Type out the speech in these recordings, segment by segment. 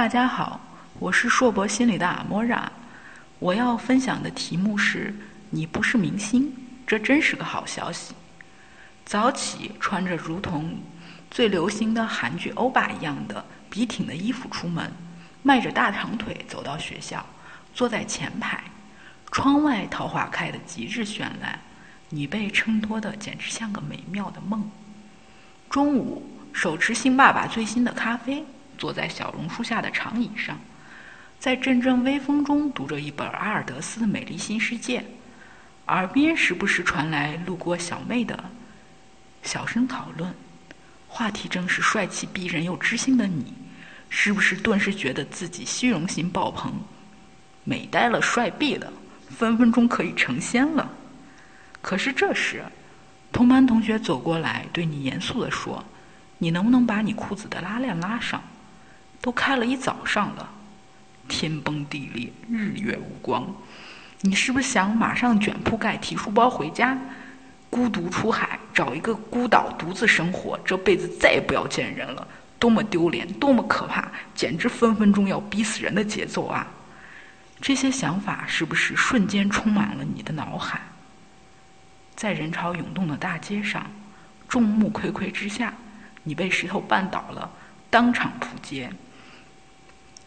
大家好，我是硕博心理的阿莫拉。我要分享的题目是：你不是明星，这真是个好消息。早起穿着如同最流行的韩剧欧巴一样的笔挺的衣服出门，迈着大长腿走到学校，坐在前排，窗外桃花开得极致绚烂，你被衬托的简直像个美妙的梦。中午手持新爸爸最新的咖啡。坐在小榕树下的长椅上，在阵阵微风中读着一本阿尔德斯的《美丽新世界》，耳边时不时传来路过小妹的小声讨论，话题正是帅气逼人又知性的你，是不是顿时觉得自己虚荣心爆棚，美呆了，帅毙了，分分钟可以成仙了？可是这时，同班同学走过来，对你严肃地说：“你能不能把你裤子的拉链拉上？”都开了一早上了，天崩地裂，日月无光，你是不是想马上卷铺盖提书包回家，孤独出海，找一个孤岛独自生活，这辈子再也不要见人了？多么丢脸，多么可怕，简直分分钟要逼死人的节奏啊！这些想法是不是瞬间充满了你的脑海？在人潮涌动的大街上，众目睽睽之下，你被石头绊倒了，当场扑街。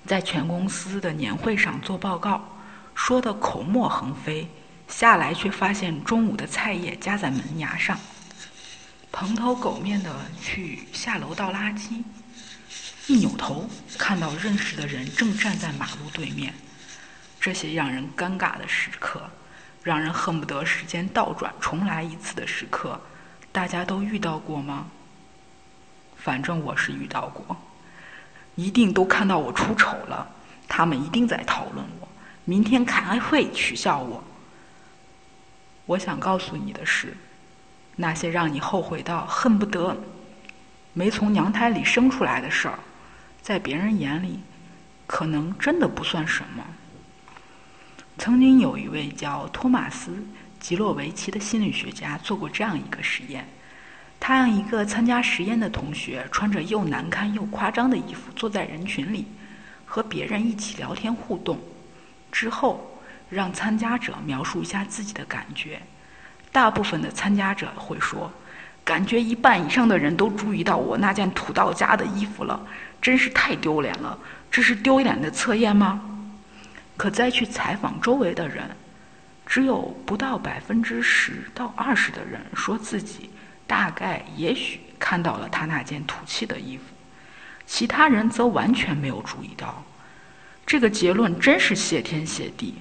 在全公司的年会上做报告，说的口沫横飞，下来却发现中午的菜叶夹在门牙上。蓬头垢面的去下楼倒垃圾，一扭头看到认识的人正站在马路对面。这些让人尴尬的时刻，让人恨不得时间倒转重来一次的时刻，大家都遇到过吗？反正我是遇到过。一定都看到我出丑了，他们一定在讨论我。明天开会取笑我。我想告诉你的是，那些让你后悔到恨不得没从娘胎里生出来的事儿，在别人眼里，可能真的不算什么。曾经有一位叫托马斯·吉洛维奇的心理学家做过这样一个实验。他让一个参加实验的同学穿着又难看又夸张的衣服坐在人群里，和别人一起聊天互动。之后，让参加者描述一下自己的感觉。大部分的参加者会说：“感觉一半以上的人都注意到我那件土到家的衣服了，真是太丢脸了。”这是丢脸的测验吗？可再去采访周围的人，只有不到百分之十到二十的人说自己。大概也许看到了他那件土气的衣服，其他人则完全没有注意到。这个结论真是谢天谢地。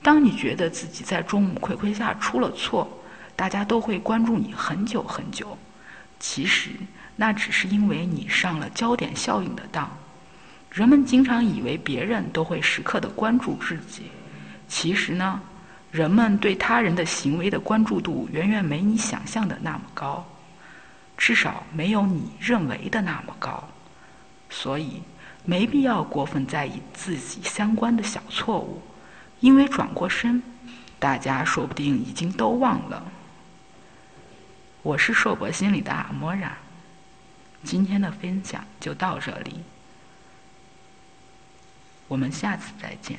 当你觉得自己在众目睽睽下出了错，大家都会关注你很久很久。其实那只是因为你上了焦点效应的当。人们经常以为别人都会时刻的关注自己，其实呢？人们对他人的行为的关注度远远没你想象的那么高，至少没有你认为的那么高，所以没必要过分在意自己相关的小错误，因为转过身，大家说不定已经都忘了。我是硕博心理的阿莫然，今天的分享就到这里，我们下次再见。